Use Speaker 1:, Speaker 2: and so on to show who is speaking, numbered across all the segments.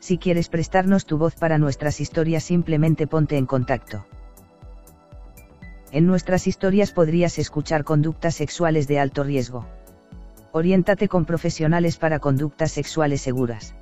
Speaker 1: Si quieres prestarnos tu voz para nuestras historias simplemente ponte en contacto. En nuestras historias podrías escuchar conductas sexuales de alto riesgo. Oriéntate con profesionales para conductas sexuales seguras.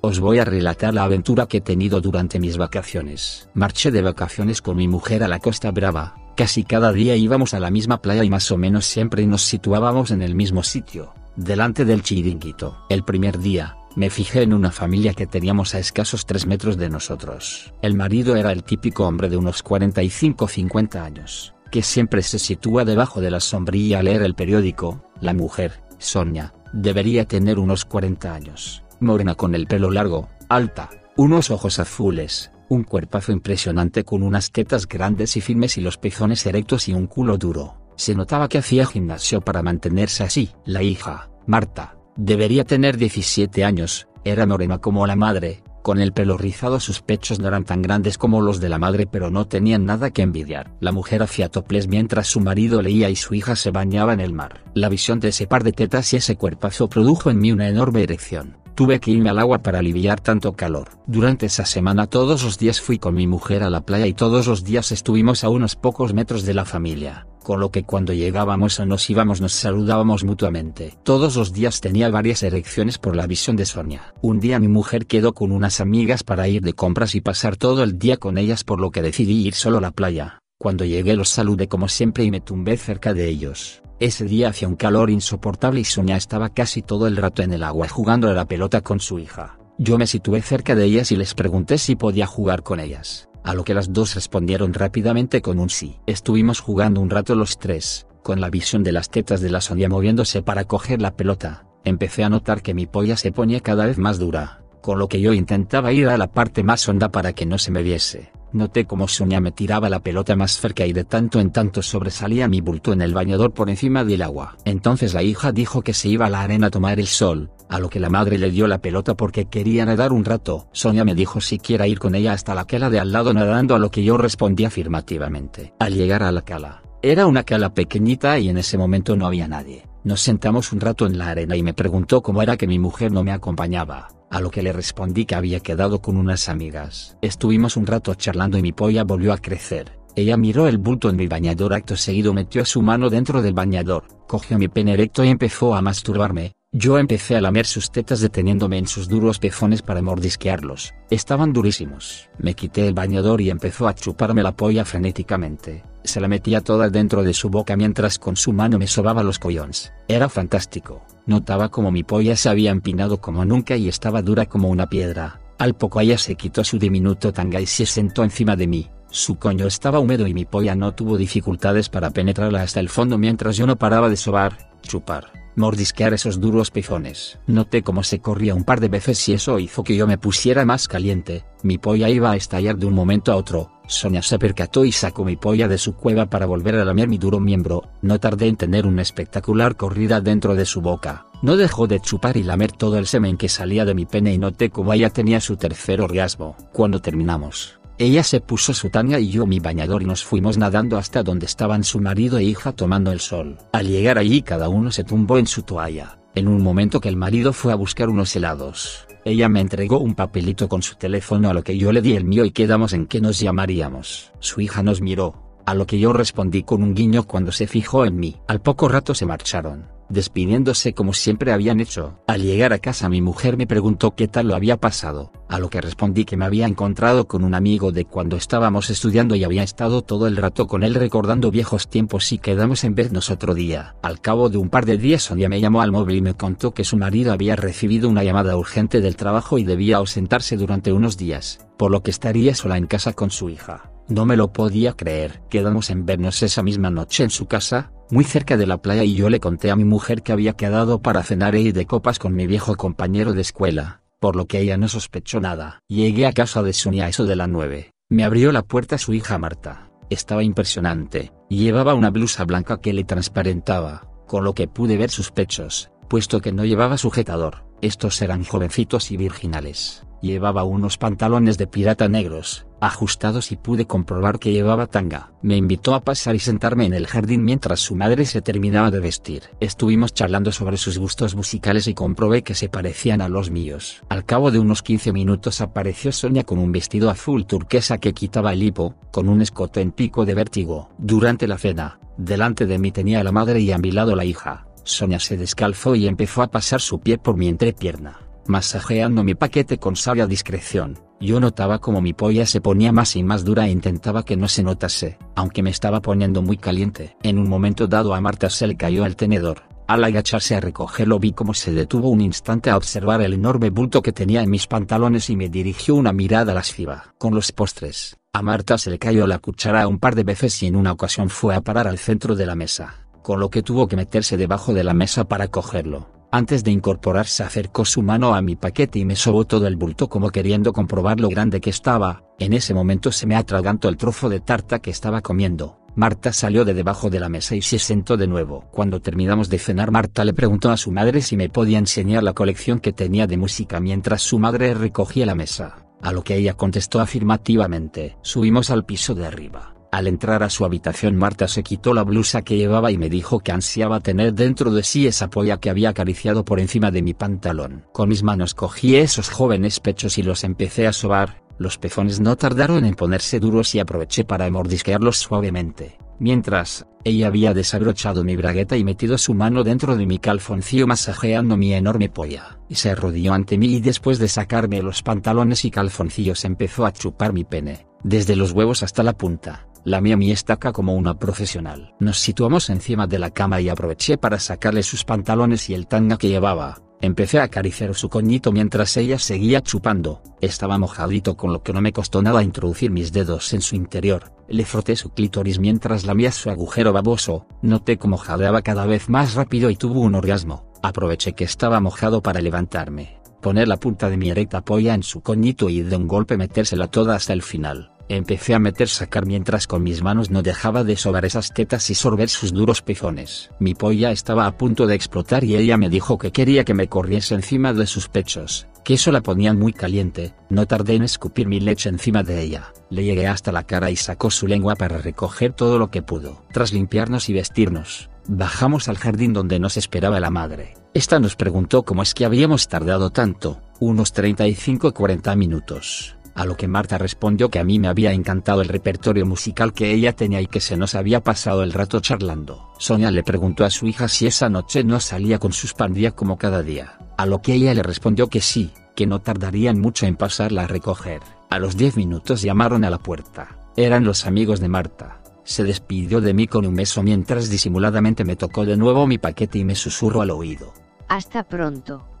Speaker 2: Os voy a relatar la aventura que he tenido durante mis vacaciones. Marché de vacaciones con mi mujer a la Costa Brava. Casi cada día íbamos a la misma playa y más o menos siempre nos situábamos en el mismo sitio delante del chiringuito. El primer día, me fijé en una familia que teníamos a escasos 3 metros de nosotros. El marido era el típico hombre de unos 45-50 años, que siempre se sitúa debajo de la sombrilla a leer el periódico. La mujer, Sonia, debería tener unos 40 años, morena con el pelo largo, alta, unos ojos azules, un cuerpazo impresionante con unas tetas grandes y firmes y los pezones erectos y un culo duro. Se notaba que hacía gimnasio para mantenerse así. La hija, Marta, debería tener 17 años, era morena como la madre, con el pelo rizado sus pechos no eran tan grandes como los de la madre pero no tenían nada que envidiar. La mujer hacía toples mientras su marido leía y su hija se bañaba en el mar. La visión de ese par de tetas y ese cuerpazo produjo en mí una enorme erección. Tuve que irme al agua para aliviar tanto calor. Durante esa semana todos los días fui con mi mujer a la playa y todos los días estuvimos a unos pocos metros de la familia con lo que cuando llegábamos o nos íbamos nos saludábamos mutuamente. Todos los días tenía varias erecciones por la visión de Sonia. Un día mi mujer quedó con unas amigas para ir de compras y pasar todo el día con ellas por lo que decidí ir solo a la playa. Cuando llegué los saludé como siempre y me tumbé cerca de ellos. Ese día hacía un calor insoportable y Sonia estaba casi todo el rato en el agua jugando a la pelota con su hija. Yo me situé cerca de ellas y les pregunté si podía jugar con ellas a lo que las dos respondieron rápidamente con un sí. Estuvimos jugando un rato los tres, con la visión de las tetas de la Sonia moviéndose para coger la pelota, empecé a notar que mi polla se ponía cada vez más dura, con lo que yo intentaba ir a la parte más honda para que no se me viese. Noté como Sonia me tiraba la pelota más cerca y de tanto en tanto sobresalía mi bulto en el bañador por encima del agua. Entonces la hija dijo que se iba a la arena a tomar el sol, a lo que la madre le dio la pelota porque quería nadar un rato. Sonia me dijo si quiera ir con ella hasta la cala de al lado nadando a lo que yo respondí afirmativamente. Al llegar a la cala, era una cala pequeñita y en ese momento no había nadie. Nos sentamos un rato en la arena y me preguntó cómo era que mi mujer no me acompañaba, a lo que le respondí que había quedado con unas amigas. Estuvimos un rato charlando y mi polla volvió a crecer. Ella miró el bulto en mi bañador acto seguido metió su mano dentro del bañador, cogió mi pene erecto y empezó a masturbarme, yo empecé a lamer sus tetas deteniéndome en sus duros pezones para mordisquearlos. Estaban durísimos. Me quité el bañador y empezó a chuparme la polla frenéticamente. Se la metía toda dentro de su boca mientras con su mano me sobaba los collones. Era fantástico. Notaba como mi polla se había empinado como nunca y estaba dura como una piedra. Al poco ella se quitó su diminuto tanga y se sentó encima de mí. Su coño estaba húmedo y mi polla no tuvo dificultades para penetrarla hasta el fondo mientras yo no paraba de sobar, chupar mordisquear esos duros pezones. Noté cómo se corría un par de veces y eso hizo que yo me pusiera más caliente, mi polla iba a estallar de un momento a otro, Sonia se percató y sacó mi polla de su cueva para volver a lamer mi duro miembro, no tardé en tener una espectacular corrida dentro de su boca, no dejó de chupar y lamer todo el semen que salía de mi pene y noté cómo ella tenía su tercer orgasmo. Cuando terminamos, ella se puso su tanga y yo mi bañador y nos fuimos nadando hasta donde estaban su marido e hija tomando el sol. Al llegar allí cada uno se tumbó en su toalla. En un momento que el marido fue a buscar unos helados, ella me entregó un papelito con su teléfono a lo que yo le di el mío y quedamos en que nos llamaríamos. Su hija nos miró, a lo que yo respondí con un guiño cuando se fijó en mí. Al poco rato se marcharon despidiéndose como siempre habían hecho. Al llegar a casa mi mujer me preguntó qué tal lo había pasado, a lo que respondí que me había encontrado con un amigo de cuando estábamos estudiando y había estado todo el rato con él recordando viejos tiempos y quedamos en vernos otro día. Al cabo de un par de días Sonia me llamó al móvil y me contó que su marido había recibido una llamada urgente del trabajo y debía ausentarse durante unos días, por lo que estaría sola en casa con su hija. No me lo podía creer. Quedamos en vernos esa misma noche en su casa, muy cerca de la playa y yo le conté a mi mujer que había quedado para cenar y de copas con mi viejo compañero de escuela, por lo que ella no sospechó nada. Llegué a casa de Sonia a eso de la nueve. Me abrió la puerta su hija Marta. Estaba impresionante. Llevaba una blusa blanca que le transparentaba, con lo que pude ver sus pechos, puesto que no llevaba sujetador. Estos eran jovencitos y virginales. Llevaba unos pantalones de pirata negros, ajustados y pude comprobar que llevaba tanga. Me invitó a pasar y sentarme en el jardín mientras su madre se terminaba de vestir. Estuvimos charlando sobre sus gustos musicales y comprobé que se parecían a los míos. Al cabo de unos 15 minutos apareció Sonia con un vestido azul turquesa que quitaba el hipo, con un escote en pico de vértigo. Durante la cena, delante de mí tenía la madre y a mi lado la hija. Sonia se descalzó y empezó a pasar su pie por mi entrepierna masajeando mi paquete con sabia discreción. Yo notaba como mi polla se ponía más y más dura e intentaba que no se notase, aunque me estaba poniendo muy caliente. En un momento dado a Marta se le cayó el tenedor. Al agacharse a recogerlo vi como se detuvo un instante a observar el enorme bulto que tenía en mis pantalones y me dirigió una mirada lasciva. Con los postres, a Marta se le cayó la cuchara un par de veces y en una ocasión fue a parar al centro de la mesa, con lo que tuvo que meterse debajo de la mesa para cogerlo. Antes de incorporarse acercó su mano a mi paquete y me sobó todo el bulto como queriendo comprobar lo grande que estaba, en ese momento se me atragantó el trozo de tarta que estaba comiendo. Marta salió de debajo de la mesa y se sentó de nuevo. Cuando terminamos de cenar Marta le preguntó a su madre si me podía enseñar la colección que tenía de música mientras su madre recogía la mesa, a lo que ella contestó afirmativamente. Subimos al piso de arriba. Al entrar a su habitación Marta se quitó la blusa que llevaba y me dijo que ansiaba tener dentro de sí esa polla que había acariciado por encima de mi pantalón. Con mis manos cogí esos jóvenes pechos y los empecé a sobar, los pezones no tardaron en ponerse duros y aproveché para mordisquearlos suavemente. Mientras, ella había desabrochado mi bragueta y metido su mano dentro de mi calzoncillo masajeando mi enorme polla, y se arrodilló ante mí y después de sacarme los pantalones y calzoncillos empezó a chupar mi pene, desde los huevos hasta la punta la mía mi estaca como una profesional. Nos situamos encima de la cama y aproveché para sacarle sus pantalones y el tanga que llevaba. Empecé a acariciar su coñito mientras ella seguía chupando. Estaba mojadito con lo que no me costó nada introducir mis dedos en su interior. Le froté su clítoris mientras lamía su agujero baboso. Noté cómo jadeaba cada vez más rápido y tuvo un orgasmo. Aproveché que estaba mojado para levantarme, poner la punta de mi erecta polla en su coñito y de un golpe metérsela toda hasta el final. Empecé a meter sacar mientras con mis manos no dejaba de sobar esas tetas y sorber sus duros pezones. Mi polla estaba a punto de explotar y ella me dijo que quería que me corriese encima de sus pechos, que eso la ponían muy caliente, no tardé en escupir mi leche encima de ella, le llegué hasta la cara y sacó su lengua para recoger todo lo que pudo. Tras limpiarnos y vestirnos, bajamos al jardín donde nos esperaba la madre. Esta nos preguntó cómo es que habíamos tardado tanto, unos 35-40 minutos a lo que Marta respondió que a mí me había encantado el repertorio musical que ella tenía y que se nos había pasado el rato charlando. Sonia le preguntó a su hija si esa noche no salía con sus pandillas como cada día, a lo que ella le respondió que sí, que no tardarían mucho en pasarla a recoger. A los 10 minutos llamaron a la puerta. Eran los amigos de Marta. Se despidió de mí con un beso mientras disimuladamente me tocó de nuevo mi paquete y me susurró al oído.
Speaker 3: Hasta pronto.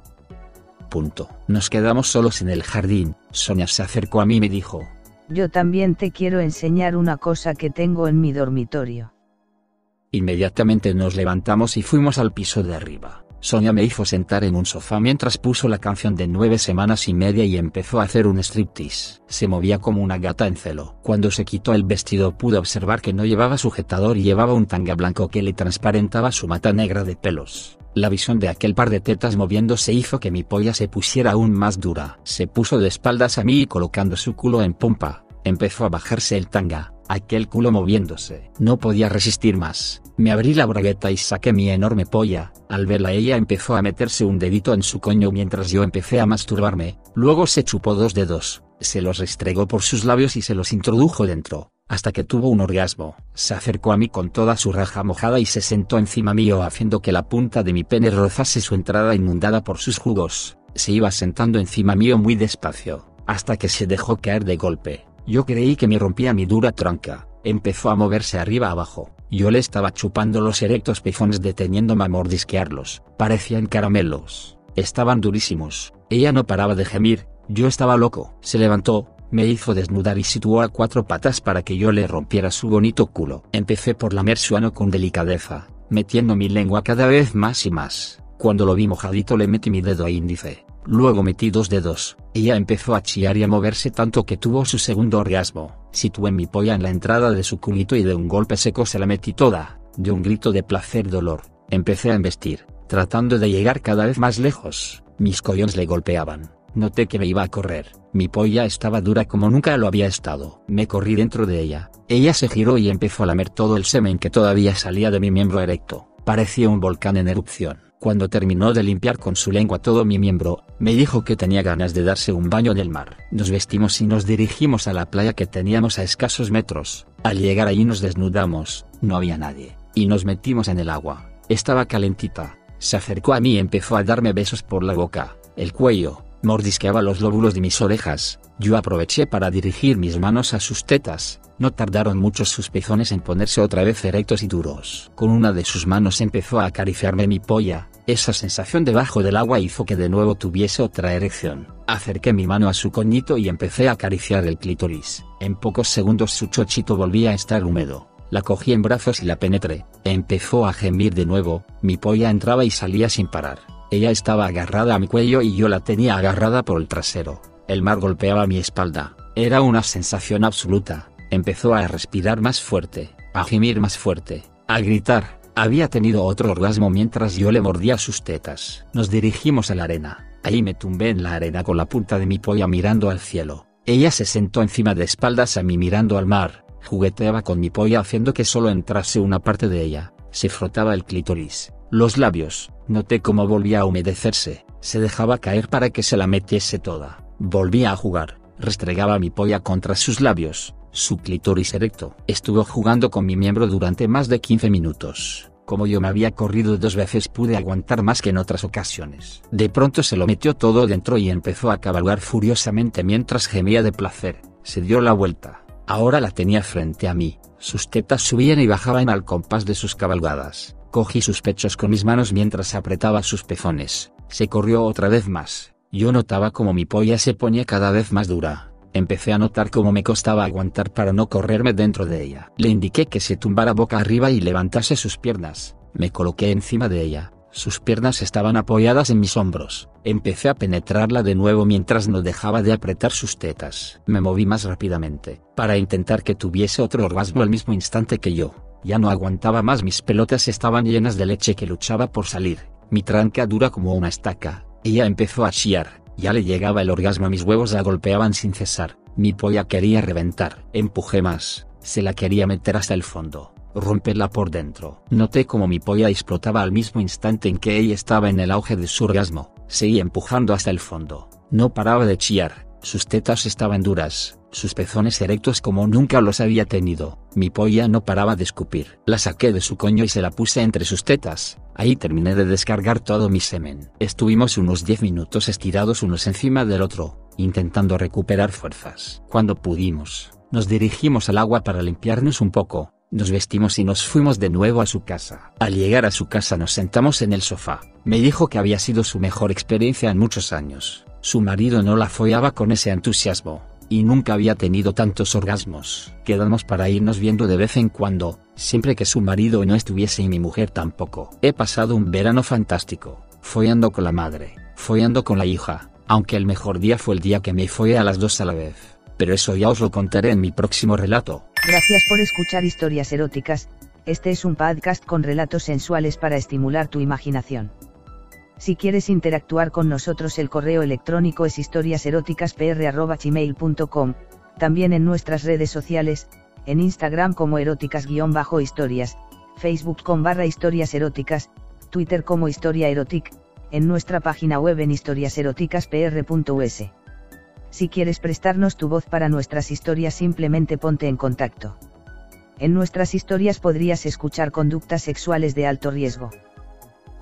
Speaker 2: Nos quedamos solos en el jardín. Sonia se acercó a mí y me dijo.
Speaker 1: Yo también te quiero enseñar una cosa que tengo en mi dormitorio.
Speaker 2: Inmediatamente nos levantamos y fuimos al piso de arriba. Sonia me hizo sentar en un sofá mientras puso la canción de nueve semanas y media y empezó a hacer un striptease. Se movía como una gata en celo. Cuando se quitó el vestido pude observar que no llevaba sujetador y llevaba un tanga blanco que le transparentaba su mata negra de pelos. La visión de aquel par de tetas moviéndose hizo que mi polla se pusiera aún más dura. Se puso de espaldas a mí y colocando su culo en pompa, empezó a bajarse el tanga, aquel culo moviéndose. No podía resistir más. Me abrí la bragueta y saqué mi enorme polla. Al verla ella empezó a meterse un dedito en su coño mientras yo empecé a masturbarme. Luego se chupó dos dedos, se los restregó por sus labios y se los introdujo dentro hasta que tuvo un orgasmo. Se acercó a mí con toda su raja mojada y se sentó encima mío haciendo que la punta de mi pene rozase su entrada inundada por sus jugos. Se iba sentando encima mío muy despacio, hasta que se dejó caer de golpe. Yo creí que me rompía mi dura tranca. Empezó a moverse arriba abajo. Yo le estaba chupando los erectos pezones deteniéndome a mordisquearlos. Parecían caramelos. Estaban durísimos. Ella no paraba de gemir. Yo estaba loco. Se levantó, me hizo desnudar y situó a cuatro patas para que yo le rompiera su bonito culo. Empecé por lamer su ano con delicadeza, metiendo mi lengua cada vez más y más. Cuando lo vi mojadito le metí mi dedo índice, luego metí dos dedos, ella empezó a chillar y a moverse tanto que tuvo su segundo orgasmo. Situé mi polla en la entrada de su culito y de un golpe seco se la metí toda, de un grito de placer-dolor, empecé a embestir, tratando de llegar cada vez más lejos, mis collones le golpeaban. Noté que me iba a correr, mi polla estaba dura como nunca lo había estado. Me corrí dentro de ella, ella se giró y empezó a lamer todo el semen que todavía salía de mi miembro erecto, parecía un volcán en erupción. Cuando terminó de limpiar con su lengua todo mi miembro, me dijo que tenía ganas de darse un baño en el mar. Nos vestimos y nos dirigimos a la playa que teníamos a escasos metros. Al llegar allí nos desnudamos, no había nadie, y nos metimos en el agua. Estaba calentita. Se acercó a mí y empezó a darme besos por la boca, el cuello, Mordisqueaba los lóbulos de mis orejas, yo aproveché para dirigir mis manos a sus tetas, no tardaron muchos sus pezones en ponerse otra vez erectos y duros. Con una de sus manos empezó a acariciarme mi polla, esa sensación debajo del agua hizo que de nuevo tuviese otra erección. Acerqué mi mano a su coñito y empecé a acariciar el clítoris. En pocos segundos su chochito volvía a estar húmedo. La cogí en brazos y la penetré. Empezó a gemir de nuevo, mi polla entraba y salía sin parar. Ella estaba agarrada a mi cuello y yo la tenía agarrada por el trasero. El mar golpeaba mi espalda. Era una sensación absoluta. Empezó a respirar más fuerte, a gemir más fuerte, a gritar. Había tenido otro orgasmo mientras yo le mordía sus tetas. Nos dirigimos a la arena. Ahí me tumbé en la arena con la punta de mi polla mirando al cielo. Ella se sentó encima de espaldas a mí mirando al mar. Jugueteaba con mi polla haciendo que solo entrase una parte de ella. Se frotaba el clítoris, los labios, noté cómo volvía a humedecerse, se dejaba caer para que se la metiese toda. Volvía a jugar, restregaba mi polla contra sus labios, su clítoris erecto. Estuvo jugando con mi miembro durante más de 15 minutos. Como yo me había corrido dos veces pude aguantar más que en otras ocasiones. De pronto se lo metió todo dentro y empezó a cabalgar furiosamente mientras gemía de placer. Se dio la vuelta. Ahora la tenía frente a mí. Sus tetas subían y bajaban al compás de sus cabalgadas. Cogí sus pechos con mis manos mientras apretaba sus pezones. Se corrió otra vez más. Yo notaba como mi polla se ponía cada vez más dura. Empecé a notar cómo me costaba aguantar para no correrme dentro de ella. Le indiqué que se tumbara boca arriba y levantase sus piernas. Me coloqué encima de ella. Sus piernas estaban apoyadas en mis hombros. Empecé a penetrarla de nuevo mientras no dejaba de apretar sus tetas. Me moví más rápidamente, para intentar que tuviese otro orgasmo al mismo instante que yo. Ya no aguantaba más, mis pelotas estaban llenas de leche que luchaba por salir, mi tranca dura como una estaca. Ella empezó a chillar, ya le llegaba el orgasmo, mis huevos la golpeaban sin cesar, mi polla quería reventar. Empujé más, se la quería meter hasta el fondo, romperla por dentro. Noté como mi polla explotaba al mismo instante en que ella estaba en el auge de su orgasmo, seguí empujando hasta el fondo. No paraba de chillar, sus tetas estaban duras, sus pezones erectos como nunca los había tenido. Mi polla no paraba de escupir. La saqué de su coño y se la puse entre sus tetas. Ahí terminé de descargar todo mi semen. Estuvimos unos 10 minutos estirados unos encima del otro, intentando recuperar fuerzas. Cuando pudimos, nos dirigimos al agua para limpiarnos un poco. Nos vestimos y nos fuimos de nuevo a su casa. Al llegar a su casa nos sentamos en el sofá. Me dijo que había sido su mejor experiencia en muchos años. Su marido no la follaba con ese entusiasmo y nunca había tenido tantos orgasmos. Quedamos para irnos viendo de vez en cuando, siempre que su marido no estuviese y mi mujer tampoco. He pasado un verano fantástico, follando con la madre, follando con la hija, aunque el mejor día fue el día que me follé a las dos a la vez. Pero eso ya os lo contaré en mi próximo relato.
Speaker 1: Gracias por escuchar historias eróticas, este es un podcast con relatos sensuales para estimular tu imaginación. Si quieres interactuar con nosotros el correo electrónico es historiaseroticaspr.gmail.com, también en nuestras redes sociales, en Instagram como eróticas-historias, Facebook con barra historias eróticas, Twitter como historia erotic, en nuestra página web en historiaseroticaspr.us. Si quieres prestarnos tu voz para nuestras historias simplemente ponte en contacto. En nuestras historias podrías escuchar conductas sexuales de alto riesgo.